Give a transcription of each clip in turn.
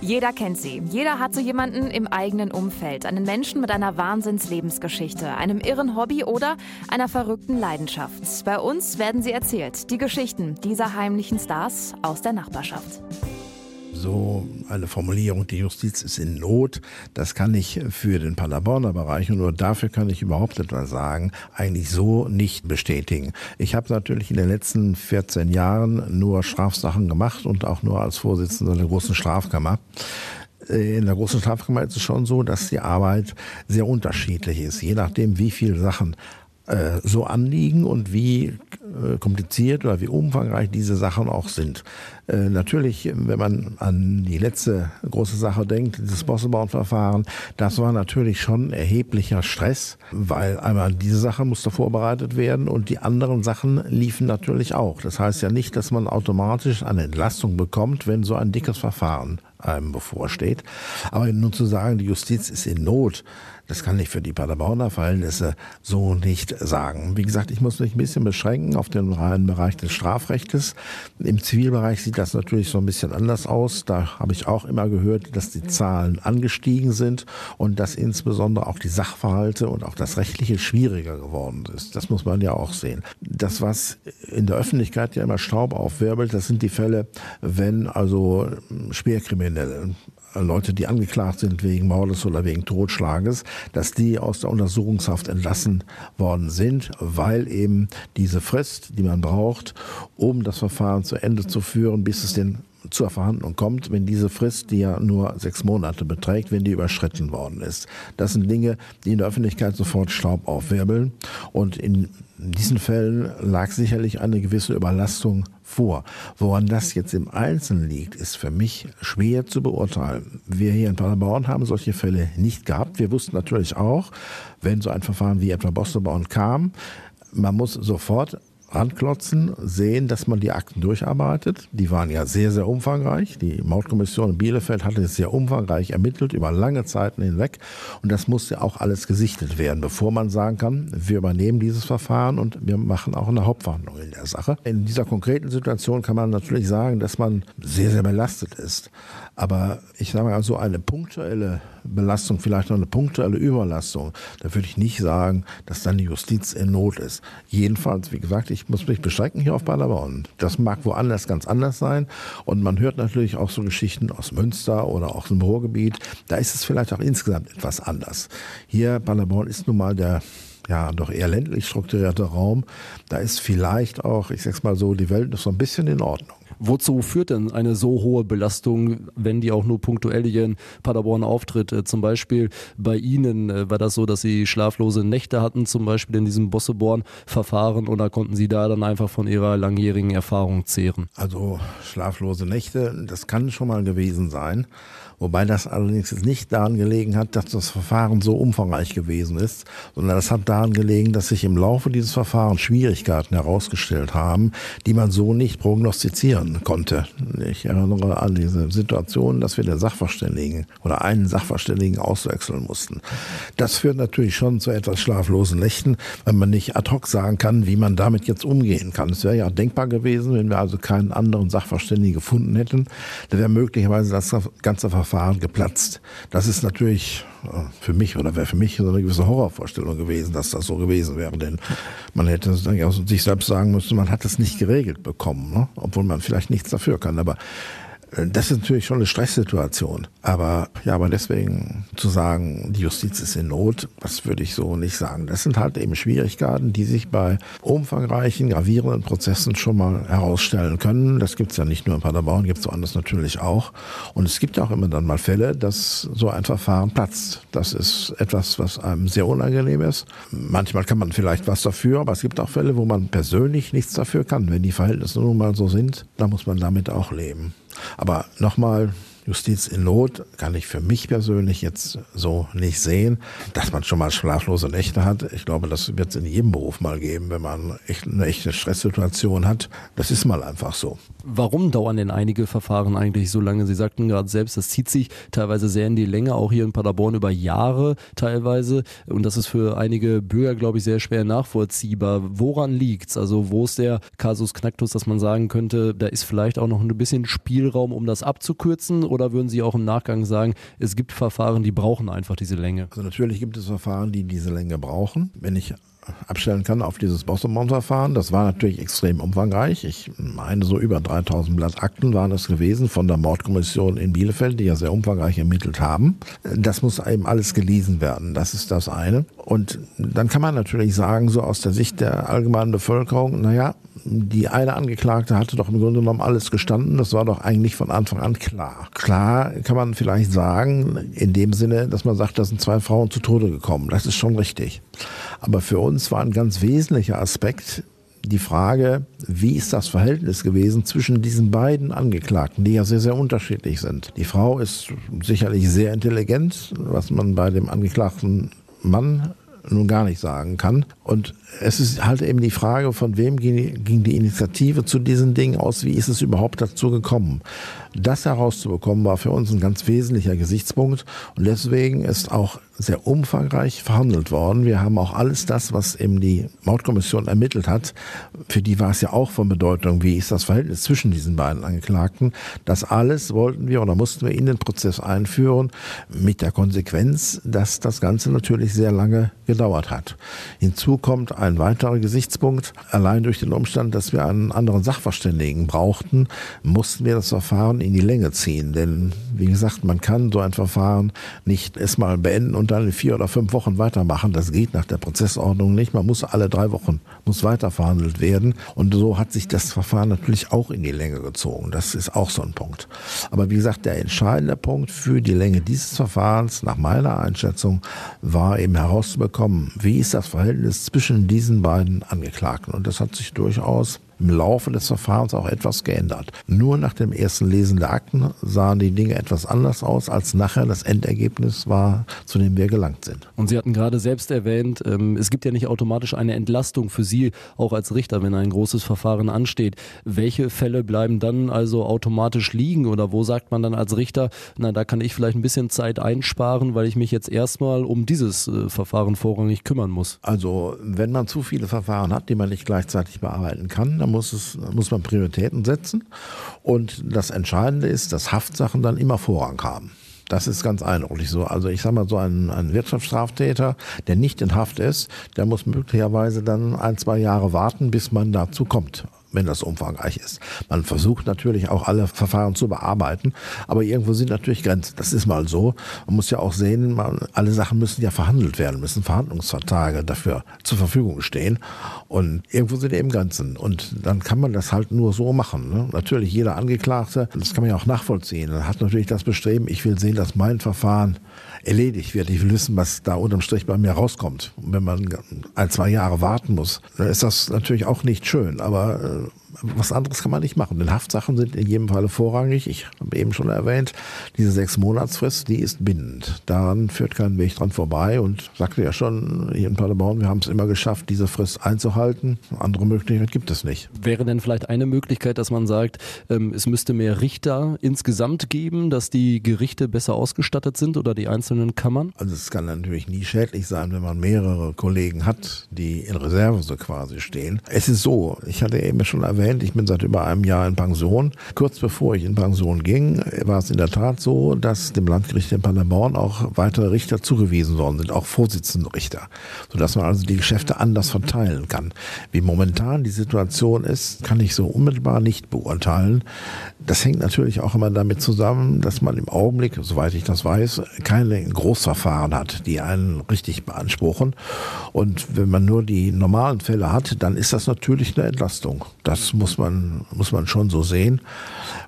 Jeder kennt sie. Jeder hat so jemanden im eigenen Umfeld. Einen Menschen mit einer Wahnsinnslebensgeschichte, einem irren Hobby oder einer verrückten Leidenschaft. Bei uns werden sie erzählt. Die Geschichten dieser heimlichen Stars aus der Nachbarschaft so eine Formulierung, die Justiz ist in Not, das kann ich für den Paderborner Bereich und nur dafür kann ich überhaupt etwas sagen, eigentlich so nicht bestätigen. Ich habe natürlich in den letzten 14 Jahren nur Strafsachen gemacht und auch nur als Vorsitzender der großen Strafkammer. In der großen Strafkammer ist es schon so, dass die Arbeit sehr unterschiedlich ist, je nachdem, wie viele Sachen äh, so anliegen und wie äh, kompliziert oder wie umfangreich diese Sachen auch sind. Äh, natürlich, wenn man an die letzte große Sache denkt, dieses Bossebauernverfahren, das war natürlich schon erheblicher Stress, weil einmal diese Sache musste vorbereitet werden und die anderen Sachen liefen natürlich auch. Das heißt ja nicht, dass man automatisch eine Entlastung bekommt, wenn so ein dickes Verfahren einem bevorsteht. Aber nun zu sagen, die Justiz ist in Not, das kann ich für die Paderborner Verhältnisse so nicht sagen. Wie gesagt, ich muss mich ein bisschen beschränken auf den reinen Bereich des Strafrechtes. Im Zivilbereich sieht das natürlich so ein bisschen anders aus. Da habe ich auch immer gehört, dass die Zahlen angestiegen sind und dass insbesondere auch die Sachverhalte und auch das Rechtliche schwieriger geworden ist. Das muss man ja auch sehen. Das, was in der Öffentlichkeit ja immer Staub aufwirbelt, das sind die Fälle, wenn also Schwerkriminelle Leute, die angeklagt sind wegen Mordes oder wegen Totschlages, dass die aus der Untersuchungshaft entlassen worden sind, weil eben diese Frist, die man braucht, um das Verfahren zu Ende zu führen, bis es den zur Verhandlung kommt, wenn diese Frist, die ja nur sechs Monate beträgt, wenn die überschritten worden ist. Das sind Dinge, die in der Öffentlichkeit sofort Staub aufwirbeln. Und in diesen Fällen lag sicherlich eine gewisse Überlastung vor. Woran das jetzt im Einzelnen liegt, ist für mich schwer zu beurteilen. Wir hier in Paderborn haben solche Fälle nicht gehabt. Wir wussten natürlich auch, wenn so ein Verfahren wie etwa Bostelborn kam, man muss sofort ranklotzen, sehen, dass man die Akten durcharbeitet. Die waren ja sehr, sehr umfangreich. Die Mautkommission in Bielefeld hatte es sehr umfangreich ermittelt, über lange Zeiten hinweg. Und das musste auch alles gesichtet werden, bevor man sagen kann, wir übernehmen dieses Verfahren und wir machen auch eine Hauptverhandlung in der Sache. In dieser konkreten Situation kann man natürlich sagen, dass man sehr, sehr belastet ist. Aber ich sage mal, so eine punktuelle Belastung, vielleicht noch eine punktuelle Überlastung, da würde ich nicht sagen, dass dann die Justiz in Not ist. Jedenfalls, wie gesagt, ich muss mich beschränken hier auf Paderborn. Das mag woanders ganz anders sein. Und man hört natürlich auch so Geschichten aus Münster oder auch im Ruhrgebiet. Da ist es vielleicht auch insgesamt etwas anders. Hier, Paderborn ist nun mal der ja, doch eher ländlich strukturierter Raum. Da ist vielleicht auch, ich sag's mal so, die Welt ist so ein bisschen in Ordnung. Wozu führt denn eine so hohe Belastung, wenn die auch nur punktuell hier in Paderborn auftritt? Äh, zum Beispiel bei Ihnen äh, war das so, dass Sie schlaflose Nächte hatten, zum Beispiel in diesem Bosseborn-Verfahren, oder konnten Sie da dann einfach von Ihrer langjährigen Erfahrung zehren? Also schlaflose Nächte, das kann schon mal gewesen sein. Wobei das allerdings nicht daran gelegen hat, dass das Verfahren so umfangreich gewesen ist, sondern das hat daran gelegen, dass sich im Laufe dieses Verfahrens Schwierigkeiten herausgestellt haben, die man so nicht prognostizieren konnte. Ich erinnere an diese Situation, dass wir den Sachverständigen oder einen Sachverständigen auswechseln mussten. Das führt natürlich schon zu etwas schlaflosen Nächten, wenn man nicht ad hoc sagen kann, wie man damit jetzt umgehen kann. Es wäre ja denkbar gewesen, wenn wir also keinen anderen Sachverständigen gefunden hätten, dann wäre möglicherweise das ganze Verfahren Verfahren geplatzt. Das ist natürlich äh, für mich oder wäre für mich eine gewisse Horrorvorstellung gewesen, dass das so gewesen wäre. Denn man hätte sich selbst sagen müssen, man hat es nicht geregelt bekommen, ne? obwohl man vielleicht nichts dafür kann. Aber das ist natürlich schon eine Stresssituation. Aber ja, aber deswegen zu sagen, die Justiz ist in Not, das würde ich so nicht sagen. Das sind halt eben Schwierigkeiten, die sich bei umfangreichen, gravierenden Prozessen schon mal herausstellen können. Das gibt es ja nicht nur in Paderborn, gibt es woanders natürlich auch. Und es gibt ja auch immer dann mal Fälle, dass so ein Verfahren platzt. Das ist etwas, was einem sehr unangenehm ist. Manchmal kann man vielleicht was dafür, aber es gibt auch Fälle, wo man persönlich nichts dafür kann. Wenn die Verhältnisse nun mal so sind, dann muss man damit auch leben. Aber nochmal, Justiz in Not kann ich für mich persönlich jetzt so nicht sehen. Dass man schon mal schlaflose Nächte hat, ich glaube, das wird es in jedem Beruf mal geben, wenn man echt eine echte Stresssituation hat. Das ist mal einfach so. Warum dauern denn einige Verfahren eigentlich so lange? Sie sagten gerade selbst, das zieht sich teilweise sehr in die Länge, auch hier in Paderborn über Jahre teilweise. Und das ist für einige Bürger, glaube ich, sehr schwer nachvollziehbar. Woran liegt's? Also wo ist der Kasus Knacktus, dass man sagen könnte, da ist vielleicht auch noch ein bisschen Spielraum, um das abzukürzen? Oder würden Sie auch im Nachgang sagen, es gibt Verfahren, die brauchen einfach diese Länge? Also natürlich gibt es Verfahren, die diese Länge brauchen. Wenn ich abstellen kann auf dieses Bosselmann-Verfahren. Das war natürlich extrem umfangreich. Ich meine, so über 3000 Blatt Akten waren es gewesen von der Mordkommission in Bielefeld, die ja sehr umfangreich ermittelt haben. Das muss eben alles gelesen werden. Das ist das eine. Und dann kann man natürlich sagen, so aus der Sicht der allgemeinen Bevölkerung, naja, die eine Angeklagte hatte doch im Grunde genommen alles gestanden. Das war doch eigentlich von Anfang an klar. Klar kann man vielleicht sagen, in dem Sinne, dass man sagt, da sind zwei Frauen zu Tode gekommen. Das ist schon richtig. Aber für uns war ein ganz wesentlicher Aspekt die Frage, wie ist das Verhältnis gewesen zwischen diesen beiden Angeklagten, die ja sehr, sehr unterschiedlich sind. Die Frau ist sicherlich sehr intelligent, was man bei dem angeklagten Mann nun gar nicht sagen kann. Und es ist halt eben die Frage, von wem ging die Initiative zu diesen Dingen aus, wie ist es überhaupt dazu gekommen. Das herauszubekommen war für uns ein ganz wesentlicher Gesichtspunkt und deswegen ist auch sehr umfangreich verhandelt worden. Wir haben auch alles das, was eben die Mordkommission ermittelt hat, für die war es ja auch von Bedeutung, wie ist das Verhältnis zwischen diesen beiden Angeklagten. Das alles wollten wir oder mussten wir in den Prozess einführen, mit der Konsequenz, dass das Ganze natürlich sehr lange gedauert hat. Hinzu kommt ein weiterer Gesichtspunkt. Allein durch den Umstand, dass wir einen anderen Sachverständigen brauchten, mussten wir das Verfahren in die Länge ziehen. Denn wie gesagt, man kann so ein Verfahren nicht erstmal beenden und dann in vier oder fünf Wochen weitermachen. Das geht nach der Prozessordnung nicht. Man muss alle drei Wochen muss weiter werden. Und so hat sich das Verfahren natürlich auch in die Länge gezogen. Das ist auch so ein Punkt. Aber wie gesagt, der entscheidende Punkt für die Länge dieses Verfahrens, nach meiner Einschätzung, war eben herauszubekommen, wie ist das Verhältnis zwischen diesen beiden Angeklagten. Und das hat sich durchaus im Laufe des Verfahrens auch etwas geändert. Nur nach dem ersten Lesen der Akten sahen die Dinge etwas anders aus, als nachher das Endergebnis war, zu dem wir gelangt sind. Und Sie hatten gerade selbst erwähnt, ähm, es gibt ja nicht automatisch eine Entlastung für Sie, auch als Richter, wenn ein großes Verfahren ansteht. Welche Fälle bleiben dann also automatisch liegen oder wo sagt man dann als Richter, na, da kann ich vielleicht ein bisschen Zeit einsparen, weil ich mich jetzt erstmal um dieses äh, Verfahren vorrangig kümmern muss? Also, wenn man zu viele Verfahren hat, die man nicht gleichzeitig bearbeiten kann, da muss, es, muss man Prioritäten setzen. Und das Entscheidende ist, dass Haftsachen dann immer Vorrang haben. Das ist ganz eindeutig so. Also ich sage mal, so ein, ein Wirtschaftsstraftäter, der nicht in Haft ist, der muss möglicherweise dann ein, zwei Jahre warten, bis man dazu kommt wenn das umfangreich ist. Man versucht natürlich auch alle Verfahren zu bearbeiten, aber irgendwo sind natürlich Grenzen. Das ist mal so. Man muss ja auch sehen, man, alle Sachen müssen ja verhandelt werden, müssen Verhandlungsverträge dafür zur Verfügung stehen und irgendwo sind eben Grenzen und dann kann man das halt nur so machen. Ne? Natürlich jeder Angeklagte, das kann man ja auch nachvollziehen, hat natürlich das Bestreben, ich will sehen, dass mein Verfahren erledigt wird. Ich will wissen, was da unterm Strich bei mir rauskommt. Und wenn man ein, zwei Jahre warten muss, dann ist das natürlich auch nicht schön. Aber äh, was anderes kann man nicht machen. Denn Haftsachen sind in jedem Falle vorrangig. Ich habe eben schon erwähnt, diese sechs Monatsfrist, die ist bindend. Daran führt kein Weg dran vorbei und sagte ja schon hier in Paderborn, wir haben es immer geschafft, diese Frist einzuhalten. Andere Möglichkeit gibt es nicht. Wäre denn vielleicht eine Möglichkeit, dass man sagt, ähm, es müsste mehr Richter insgesamt geben, dass die Gerichte besser ausgestattet sind oder die einzelnen Kammern? Also es kann natürlich nie schädlich sein, wenn man mehrere Kollegen hat, die in Reserve so quasi stehen. Es ist so, ich hatte eben schon erwähnt, erwähnt, ich bin seit über einem Jahr in Pension. Kurz bevor ich in Pension ging, war es in der Tat so, dass dem Landgericht in Paderborn auch weitere Richter zugewiesen worden sind, auch Vorsitzende Richter, sodass man also die Geschäfte anders verteilen kann. Wie momentan die Situation ist, kann ich so unmittelbar nicht beurteilen. Das hängt natürlich auch immer damit zusammen, dass man im Augenblick, soweit ich das weiß, keine Großverfahren hat, die einen richtig beanspruchen. Und wenn man nur die normalen Fälle hat, dann ist das natürlich eine Entlastung. Das muss man, muss man schon so sehen.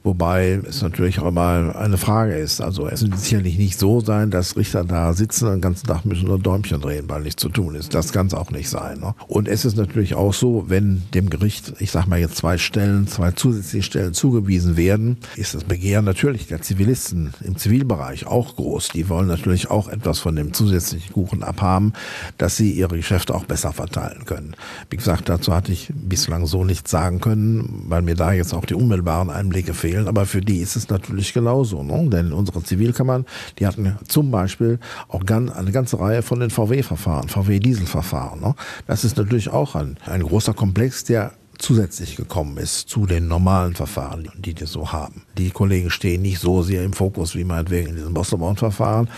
Wobei es natürlich auch immer eine Frage ist. Also es wird sicherlich nicht so sein, dass Richter da sitzen und den ganzen Tag müssen nur Däumchen drehen, weil nichts zu tun ist. Das kann es auch nicht sein. Ne? Und es ist natürlich auch so, wenn dem Gericht, ich sag mal jetzt zwei Stellen, zwei zusätzliche Stellen zugewiesen werden, ist das Begehren natürlich der Zivilisten im Zivilbereich auch groß. Die wollen natürlich auch etwas von dem zusätzlichen Kuchen abhaben, dass sie ihre Geschäfte auch besser verteilen können. Wie gesagt, dazu hatte ich bislang so nichts sagen können, weil mir da jetzt auch die unmittelbaren Einblicke fehlen. Aber für die ist es natürlich genauso. Ne? Denn unsere Zivilkammern, die hatten zum Beispiel auch eine ganze Reihe von den VW-Verfahren, VW-Dieselverfahren. Ne? Das ist natürlich auch ein, ein großer Komplex, der zusätzlich gekommen ist zu den normalen Verfahren, die wir so haben. Die Kollegen stehen nicht so sehr im Fokus wie meinetwegen in diesem Bosselborn-Verfahren,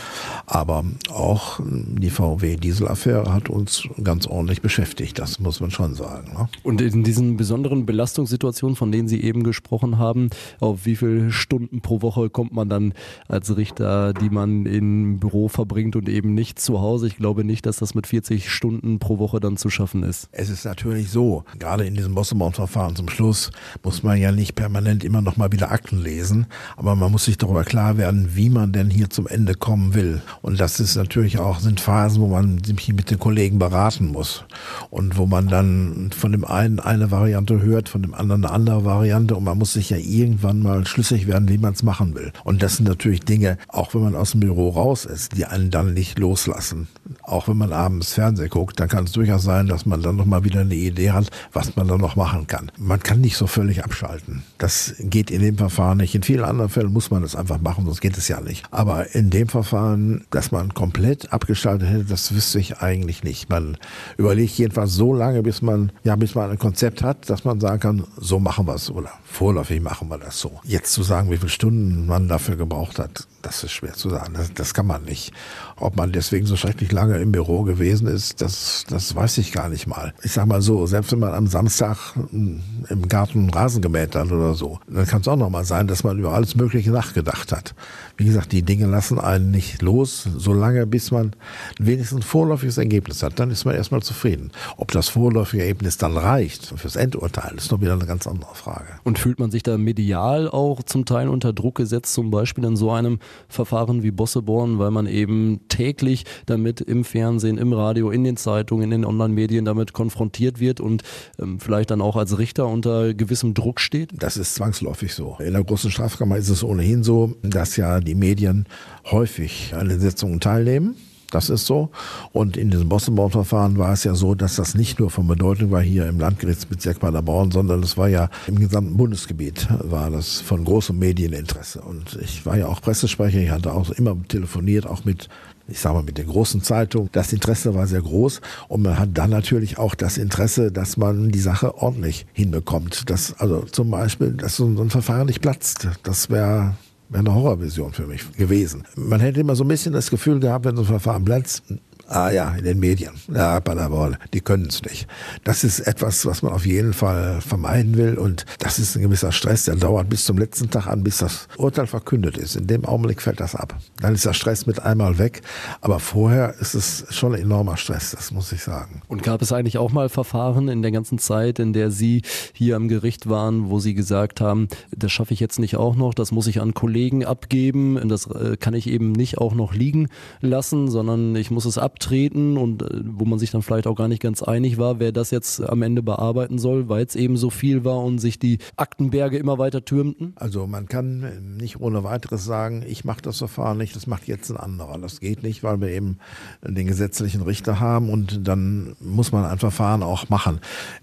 aber auch die VW-Diesel-Affäre hat uns ganz ordentlich beschäftigt, das muss man schon sagen. Ne? Und in diesen besonderen Belastungssituationen, von denen Sie eben gesprochen haben, auf wie viele Stunden pro Woche kommt man dann als Richter, die man im Büro verbringt und eben nicht zu Hause? Ich glaube nicht, dass das mit 40 Stunden pro Woche dann zu schaffen ist. Es ist natürlich so, gerade in diesem Bosselborn-Verfahren zum Schluss muss man ja nicht permanent immer noch mal wieder Akten lesen, aber man muss sich darüber klar werden, wie man denn hier zum Ende kommen will. Und das ist natürlich auch, sind Phasen, wo man sich mit den Kollegen beraten muss und wo man dann von dem einen eine Variante hört, von dem anderen eine andere Variante und man muss sich ja irgendwann mal schlüssig werden, wie man es machen will. Und das sind natürlich Dinge, auch wenn man aus dem Büro raus ist, die einen dann nicht loslassen. Auch wenn man abends Fernsehen guckt, dann kann es durchaus sein, dass man dann noch mal wieder eine Idee hat, was man dann noch machen kann. Man kann nicht so völlig abschalten. Das geht in dem Verfahren nicht. In vielen anderen Fällen muss man es einfach machen, sonst geht es ja nicht. Aber in dem Verfahren, dass man komplett abgeschaltet hätte, das wüsste ich eigentlich nicht. Man überlegt jedenfalls so lange, bis man, ja, bis man ein Konzept hat, dass man sagen kann, so machen wir es oder vorläufig machen wir das so. Jetzt zu sagen, wie viele Stunden man dafür gebraucht hat, das ist schwer zu sagen. Das, das kann man nicht. Ob man deswegen so schrecklich lange im Büro gewesen ist, das, das weiß ich gar nicht mal. Ich sag mal so, selbst wenn man am Samstag im Garten Rasen gemäht hat oder so, dann kann es auch noch mal sein, dass man über alles Mögliche nachgedacht hat. Wie gesagt, die Dinge lassen einen nicht los, solange bis man wenigstens ein vorläufiges Ergebnis hat. Dann ist man erstmal zufrieden. Ob das vorläufige Ergebnis dann reicht fürs Endurteil, ist noch wieder eine ganz andere Frage. Und fühlt man sich da medial auch zum Teil unter Druck gesetzt, zum Beispiel in so einem Verfahren wie Bosseborn, weil man eben täglich damit im Fernsehen, im Radio, in den Zeitungen, in den Online-Medien damit konfrontiert wird und ähm, vielleicht dann auch als Richter unter gewissem Druck steht? Das ist zwangsläufig so. In der großen Strafkammer ist es ohnehin so, dass ja die Medien häufig an den Sitzungen teilnehmen. Das ist so. Und in diesem Bossenborn-Verfahren war es ja so, dass das nicht nur von Bedeutung war hier im Landgerichtsbezirk Paderborn, sondern es war ja im gesamten Bundesgebiet war das von großem Medieninteresse. Und ich war ja auch Pressesprecher, ich hatte auch immer telefoniert, auch mit ich sage mal mit den großen Zeitungen. Das Interesse war sehr groß und man hat dann natürlich auch das Interesse, dass man die Sache ordentlich hinbekommt. Dass also zum Beispiel, dass so ein Verfahren nicht platzt. Das wäre wäre eine Horrorvision für mich gewesen. Man hätte immer so ein bisschen das Gefühl gehabt, wenn so ein Verfahren platzt, Ah ja, in den Medien. Ja, Paderborn, die können es nicht. Das ist etwas, was man auf jeden Fall vermeiden will und das ist ein gewisser Stress, der dauert bis zum letzten Tag an, bis das Urteil verkündet ist. In dem Augenblick fällt das ab. Dann ist der Stress mit einmal weg, aber vorher ist es schon ein enormer Stress, das muss ich sagen. Und gab es eigentlich auch mal Verfahren in der ganzen Zeit, in der Sie hier am Gericht waren, wo Sie gesagt haben, das schaffe ich jetzt nicht auch noch, das muss ich an Kollegen abgeben, das äh, kann ich eben nicht auch noch liegen lassen, sondern ich muss es ab abtreten und äh, wo man sich dann vielleicht auch gar nicht ganz einig war, wer das jetzt am Ende bearbeiten soll, weil es eben so viel war und sich die Aktenberge immer weiter türmten? Also man kann nicht ohne weiteres sagen, ich mache das Verfahren nicht, das macht jetzt ein anderer. Das geht nicht, weil wir eben den gesetzlichen Richter haben und dann muss man ein Verfahren auch machen.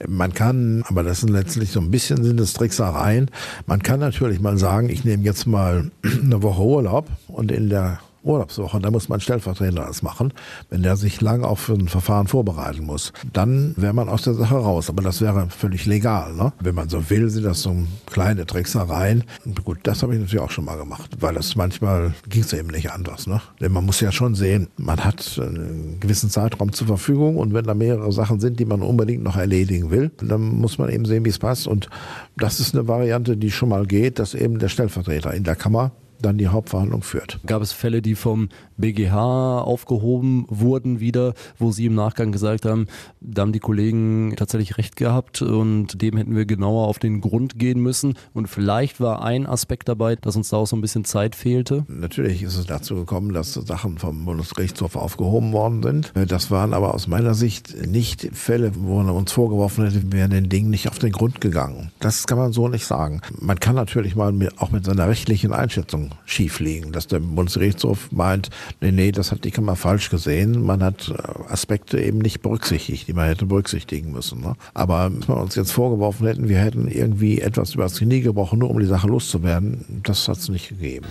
Man kann, aber das sind letztlich so ein bisschen sind es Tricksereien, man kann natürlich mal sagen, ich nehme jetzt mal eine Woche Urlaub und in der Urlaubswoche, da muss man Stellvertreter das machen, wenn der sich lang auf für ein Verfahren vorbereiten muss. Dann wäre man aus der Sache raus, aber das wäre völlig legal. Ne? Wenn man so will, sind das so kleine Tricksereien. Gut, das habe ich natürlich auch schon mal gemacht, weil das manchmal ging es eben nicht anders. Ne? Denn man muss ja schon sehen, man hat einen gewissen Zeitraum zur Verfügung und wenn da mehrere Sachen sind, die man unbedingt noch erledigen will, dann muss man eben sehen, wie es passt. Und das ist eine Variante, die schon mal geht, dass eben der Stellvertreter in der Kammer dann die Hauptverhandlung führt. Gab es Fälle, die vom BGH aufgehoben wurden wieder, wo Sie im Nachgang gesagt haben, da haben die Kollegen tatsächlich recht gehabt und dem hätten wir genauer auf den Grund gehen müssen und vielleicht war ein Aspekt dabei, dass uns da auch so ein bisschen Zeit fehlte? Natürlich ist es dazu gekommen, dass Sachen vom Bundesgerichtshof aufgehoben worden sind. Das waren aber aus meiner Sicht nicht Fälle, wo man uns vorgeworfen hätte, wir wären den Dingen nicht auf den Grund gegangen. Das kann man so nicht sagen. Man kann natürlich mal auch mit seiner rechtlichen Einschätzung schief liegen, dass der Bundesgerichtshof meint, nee, nee, das hat die Kammer falsch gesehen. Man hat äh, Aspekte eben nicht berücksichtigt, die man hätte berücksichtigen müssen. Ne? Aber wenn wir uns jetzt vorgeworfen hätten, wir hätten irgendwie etwas übers Knie gebrochen, nur um die Sache loszuwerden, das hat es nicht gegeben.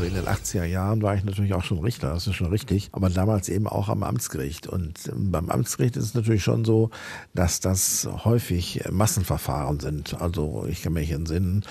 Also in den 80er Jahren war ich natürlich auch schon Richter, das ist schon richtig, aber damals eben auch am Amtsgericht. Und ähm, beim Amtsgericht ist es natürlich schon so, dass das häufig Massenverfahren sind. Also ich kann mich entsinnen,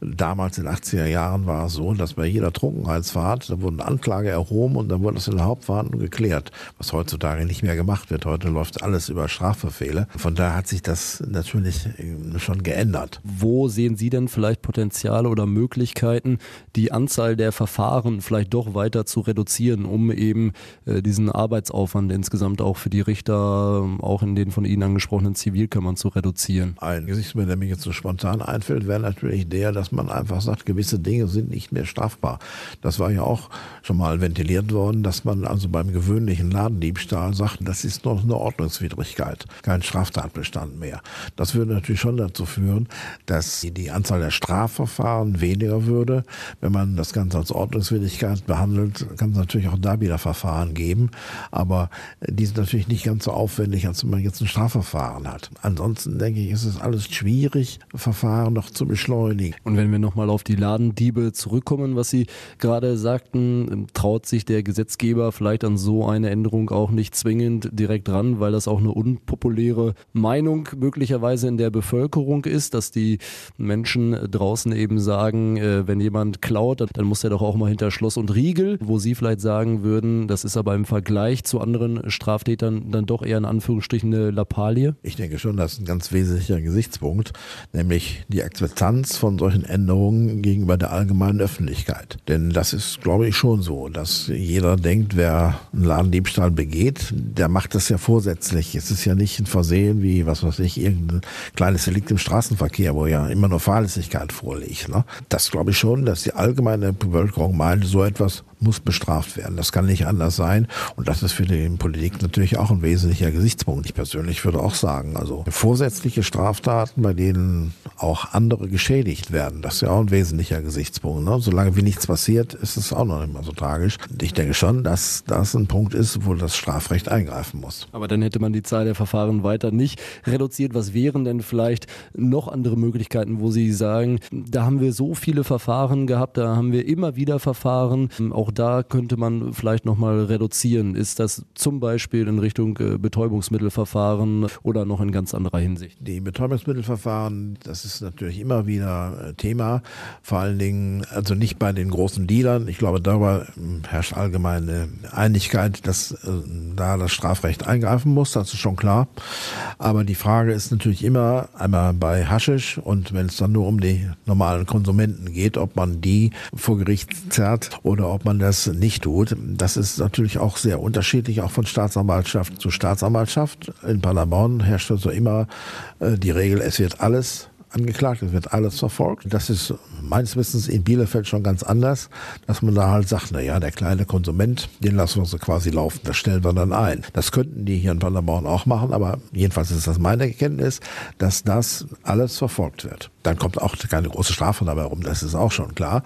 damals in den 80er Jahren war es so, dass bei jeder Trunkenheitsfahrt, da wurden Anklage erhoben und dann wurde das in der Hauptverhandlung geklärt, was heutzutage nicht mehr gemacht wird. Heute läuft alles über Strafverfehle. Von daher hat sich das natürlich äh, schon geändert. Wo sehen Sie denn vielleicht Potenziale oder Möglichkeiten, die Anzahl der Verfahren vielleicht doch weiter zu reduzieren, um eben äh, diesen Arbeitsaufwand insgesamt auch für die Richter, ähm, auch in den von Ihnen angesprochenen Zivilkammern zu reduzieren? Ein Gesichtspunkt, der mir jetzt so spontan einfällt, wäre natürlich der, dass man einfach sagt, gewisse Dinge sind nicht mehr strafbar. Das war ja auch schon mal ventiliert worden, dass man also beim gewöhnlichen Ladendiebstahl sagt, das ist noch eine Ordnungswidrigkeit, kein Straftatbestand mehr. Das würde natürlich schon dazu führen, dass die Anzahl der Strafverfahren weniger würde. Wenn man das Ganze als Ordnungswidrigkeit behandelt, kann es natürlich auch da wieder Verfahren geben. Aber die sind natürlich nicht ganz so aufwendig, als wenn man jetzt ein Strafverfahren hat. Ansonsten denke ich, ist es alles schwierig, Verfahren noch zu beschleunigen. Und wenn wir nochmal auf die Ladendiebe zurückkommen, was Sie gerade sagten, traut sich der Gesetzgeber vielleicht an so eine Änderung auch nicht zwingend direkt ran, weil das auch eine unpopuläre Meinung möglicherweise in der Bevölkerung ist, dass die Menschen draußen eben sagen, äh, wenn jemand klaut, dann muss er doch auch mal hinter Schloss und Riegel, wo Sie vielleicht sagen würden, das ist aber im Vergleich zu anderen Straftätern dann doch eher in Anführungsstrichen eine Lappalie? Ich denke schon, das ist ein ganz wesentlicher Gesichtspunkt, nämlich die Akzeptanz von solchen Änderungen gegenüber der allgemeinen Öffentlichkeit. Denn das ist, glaube ich, schon so, dass jeder denkt, wer einen Ladendiebstahl begeht, der macht das ja vorsätzlich. Es ist ja nicht ein Versehen wie, was weiß ich, irgendein kleines Delikt im Straßenverkehr, wo ja immer nur Fahrlässigkeit vorliegt. Ne? Das glaube ich schon, dass die allgemeine Bevölkerung meint, so etwas muss bestraft werden. Das kann nicht anders sein. Und das ist für die Politik natürlich auch ein wesentlicher Gesichtspunkt. Ich persönlich würde auch sagen, also vorsätzliche Straftaten, bei denen auch andere geschädigt werden, das ist ja auch ein wesentlicher Gesichtspunkt. Ne? Solange wie nichts passiert, ist es auch noch nicht mal so tragisch. Ich denke schon, dass das ein Punkt ist, wo das Strafrecht eingreifen muss. Aber dann hätte man die Zahl der Verfahren weiter nicht reduziert. Was wären denn vielleicht noch andere Möglichkeiten, wo Sie sagen, da haben wir so viele Verfahren gehabt, da haben wir immer wieder Verfahren, auch auch da könnte man vielleicht nochmal reduzieren. Ist das zum Beispiel in Richtung äh, Betäubungsmittelverfahren oder noch in ganz anderer Hinsicht? Die Betäubungsmittelverfahren, das ist natürlich immer wieder äh, Thema. Vor allen Dingen, also nicht bei den großen Dealern. Ich glaube, darüber hm, herrscht allgemeine Einigkeit, dass äh, da das Strafrecht eingreifen muss. Das ist schon klar. Aber die Frage ist natürlich immer einmal bei Haschisch und wenn es dann nur um die normalen Konsumenten geht, ob man die vor Gericht zerrt oder ob man man das nicht tut. Das ist natürlich auch sehr unterschiedlich, auch von Staatsanwaltschaft zu Staatsanwaltschaft. In Paderborn herrscht also immer äh, die Regel, es wird alles angeklagt, es wird alles verfolgt. Das ist meines Wissens in Bielefeld schon ganz anders, dass man da halt sagt, na ja, der kleine Konsument, den lassen wir so quasi laufen, das stellen wir dann ein. Das könnten die hier in Paderborn auch machen, aber jedenfalls ist das meine Erkenntnis, dass das alles verfolgt wird. Dann kommt auch keine große Strafe dabei rum, das ist auch schon klar.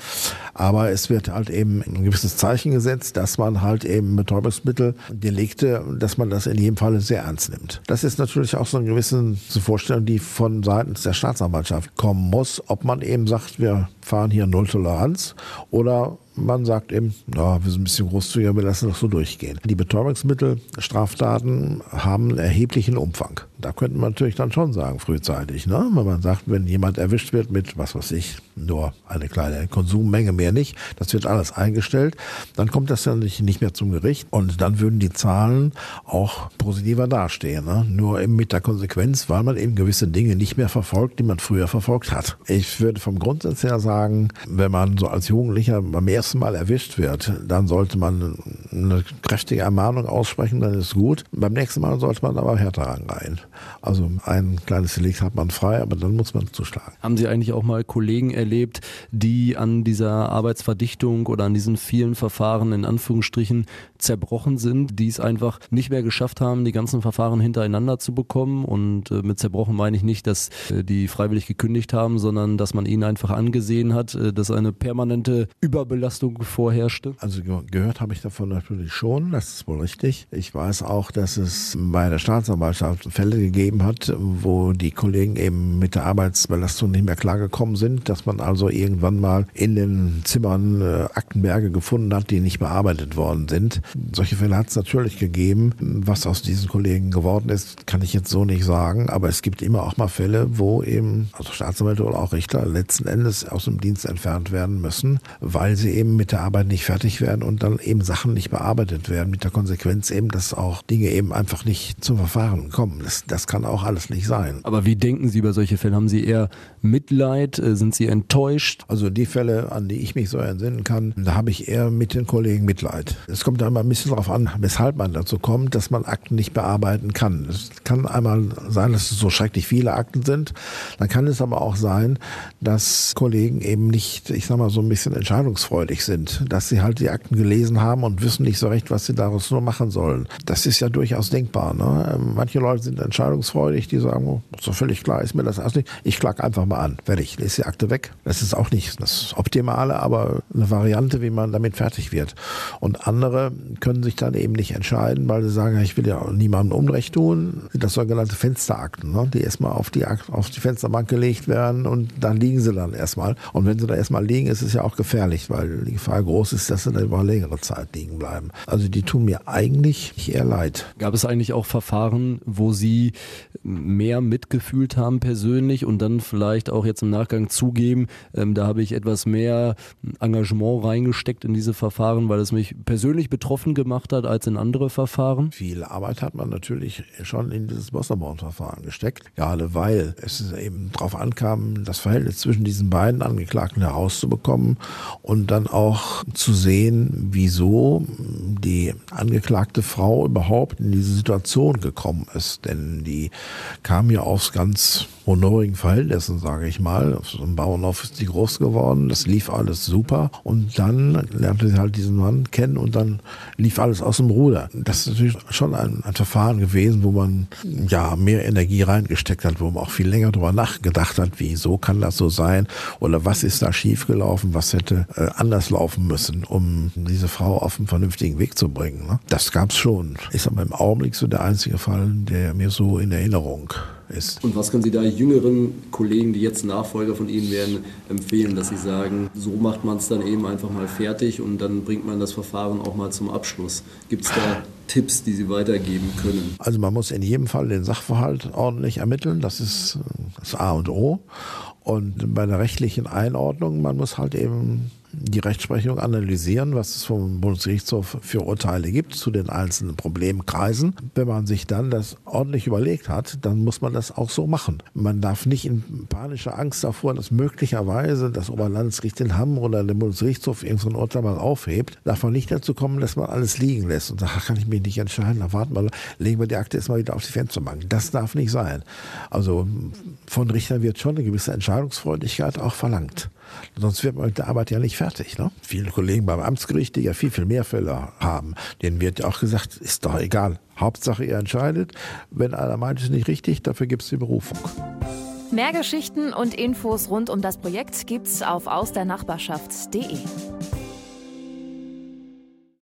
Aber es wird halt eben ein gewisses Zeichen gesetzt, dass man halt eben Betäubungsmittel, Delikte, dass man das in jedem Fall sehr ernst nimmt. Das ist natürlich auch so eine gewisse Vorstellung, die von seitens der Staatsanwaltschaft kommen muss, ob man eben sagt, wir fahren hier Null Toleranz oder man sagt eben, ja, wir sind ein bisschen großzügiger, wir lassen das so durchgehen. Die Betäubungsmittelstraftaten haben einen erheblichen Umfang. Da könnte man natürlich dann schon sagen, frühzeitig, ne? wenn man sagt, wenn jemand erwischt wird mit, was weiß ich, nur eine kleine Konsummenge, mehr nicht, das wird alles eingestellt, dann kommt das ja nicht, nicht mehr zum Gericht und dann würden die Zahlen auch positiver dastehen. Ne? Nur eben mit der Konsequenz, weil man eben gewisse Dinge nicht mehr verfolgt, die man früher verfolgt hat. Ich würde vom Grundsatz her sagen, wenn man so als Jugendlicher beim ersten Mal erwischt wird, dann sollte man eine kräftige Ermahnung aussprechen, dann ist gut. Beim nächsten Mal sollte man aber härter rangehen. Also ein kleines Delikt hat man frei, aber dann muss man zuschlagen. Haben Sie eigentlich auch mal Kollegen erlebt, die an dieser Arbeitsverdichtung oder an diesen vielen Verfahren in Anführungsstrichen zerbrochen sind, die es einfach nicht mehr geschafft haben, die ganzen Verfahren hintereinander zu bekommen? Und äh, mit zerbrochen meine ich nicht, dass äh, die freiwillig gekündigt haben, sondern dass man ihnen einfach angesehen hat, äh, dass eine permanente Überbelastung vorherrschte? Also gehört habe ich davon natürlich schon, das ist wohl richtig. Ich weiß auch, dass es bei der Staatsanwaltschaft Fälle gegeben hat, wo die Kollegen eben mit der Arbeitsbelastung nicht mehr klargekommen sind, dass man also irgendwann mal in den Zimmern äh, Aktenberge gefunden hat, die nicht bearbeitet worden sind. Solche Fälle hat es natürlich gegeben. Was aus diesen Kollegen geworden ist, kann ich jetzt so nicht sagen, aber es gibt immer auch mal Fälle, wo eben, also Staatsanwälte oder auch Richter letzten Endes aus dem Dienst entfernt werden müssen, weil sie eben mit der Arbeit nicht fertig werden und dann eben Sachen nicht bearbeitet werden, mit der Konsequenz eben, dass auch Dinge eben einfach nicht zum Verfahren kommen. Das, das kann auch alles nicht sein. Aber wie denken Sie über solche Fälle? Haben Sie eher Mitleid? Äh, sind Sie enttäuscht? Also die Fälle, an die ich mich so entsinnen kann, da habe ich eher mit den Kollegen Mitleid. Es kommt da immer ein bisschen darauf an, weshalb man dazu kommt, dass man Akten nicht bearbeiten kann. Es kann einmal sein, dass es so schrecklich viele Akten sind. Dann kann es aber auch sein, dass Kollegen eben nicht, ich sag mal, so ein bisschen entscheidungsfreudig sind, dass sie halt die Akten gelesen haben und wissen nicht so recht, was sie daraus nur machen sollen. Das ist ja durchaus denkbar. Ne? Manche Leute sind entscheidungsfreudig, die sagen, oh, so völlig klar ist mir das erst nicht. Ich klag einfach mal an. Fertig, lese die Akte weg. Das ist auch nicht das Optimale, aber eine Variante, wie man damit fertig wird. Und andere können sich dann eben nicht entscheiden, weil sie sagen, ich will ja niemandem Unrecht tun. Das sogenannte Fensterakten, ne? die erstmal auf die, auf die Fensterbank gelegt werden und dann liegen sie dann erstmal. Und wenn sie da erstmal liegen, ist es ja auch gefährlich, weil die Gefahr groß ist, dass sie da über längere Zeit liegen bleiben. Also die tun mir eigentlich eher leid. Gab es eigentlich auch Verfahren, wo Sie mehr mitgefühlt haben persönlich und dann vielleicht auch jetzt im Nachgang zugeben, ähm, da habe ich etwas mehr Engagement reingesteckt in diese Verfahren, weil es mich persönlich betroffen gemacht hat als in andere Verfahren? Viel Arbeit hat man natürlich schon in dieses Wasserborn-Verfahren gesteckt, gerade weil es eben darauf ankam, das Verhältnis zwischen diesen beiden Angeklagten herauszubekommen und dann auch zu sehen, wieso die angeklagte Frau überhaupt in diese Situation gekommen ist. Denn die kam ja aus ganz honorigen Verhältnissen, sage ich mal. Auf so einem Bauernhof ist sie groß geworden, das lief alles super. Und dann lernte sie halt diesen Mann kennen und dann lief alles aus dem Ruder. Das ist natürlich schon ein, ein Verfahren gewesen, wo man ja mehr Energie reingesteckt hat, wo man auch viel länger drüber nachgedacht hat, wieso kann das so sein oder was ist da schiefgelaufen, was hätte äh, anders laufen müssen, um diese Frau auf einen vernünftigen Weg zu bringen. Ne? Das gab's schon. Ist aber im Augenblick so der einzige Fall, der mir so in Erinnerung ist. Und was können Sie da jüngeren Kollegen, die jetzt Nachfolger von Ihnen werden, empfehlen, dass Sie sagen, so macht man es dann eben einfach mal fertig und dann bringt man das Verfahren auch mal zum Abschluss? Gibt es da Tipps, die Sie weitergeben können? Also man muss in jedem Fall den Sachverhalt ordentlich ermitteln, das ist das A und O. Und bei der rechtlichen Einordnung, man muss halt eben die Rechtsprechung analysieren, was es vom Bundesgerichtshof für Urteile gibt zu den einzelnen Problemkreisen. Wenn man sich dann das ordentlich überlegt hat, dann muss man das auch so machen. Man darf nicht in panischer Angst davor, dass möglicherweise das Oberlandesgericht in Hamm oder der Bundesgerichtshof irgendein Urteil mal aufhebt, darf man nicht dazu kommen, dass man alles liegen lässt und sagt, kann ich mich nicht entscheiden, da warten wir, legen wir die Akte erstmal wieder auf die Fensterbank. Das darf nicht sein. Also von Richtern wird schon eine gewisse Entscheidungsfreudigkeit auch verlangt. Sonst wird man mit der Arbeit ja nicht fertig. Ne? Viele Kollegen beim Amtsgericht, die ja viel, viel mehr Fälle haben, denen wird ja auch gesagt, ist doch egal. Hauptsache ihr entscheidet. Wenn einer meint, es ist nicht richtig, dafür gibt es die Berufung. Mehr Geschichten und Infos rund um das Projekt gibt's auf ausdernachbarschaft.de.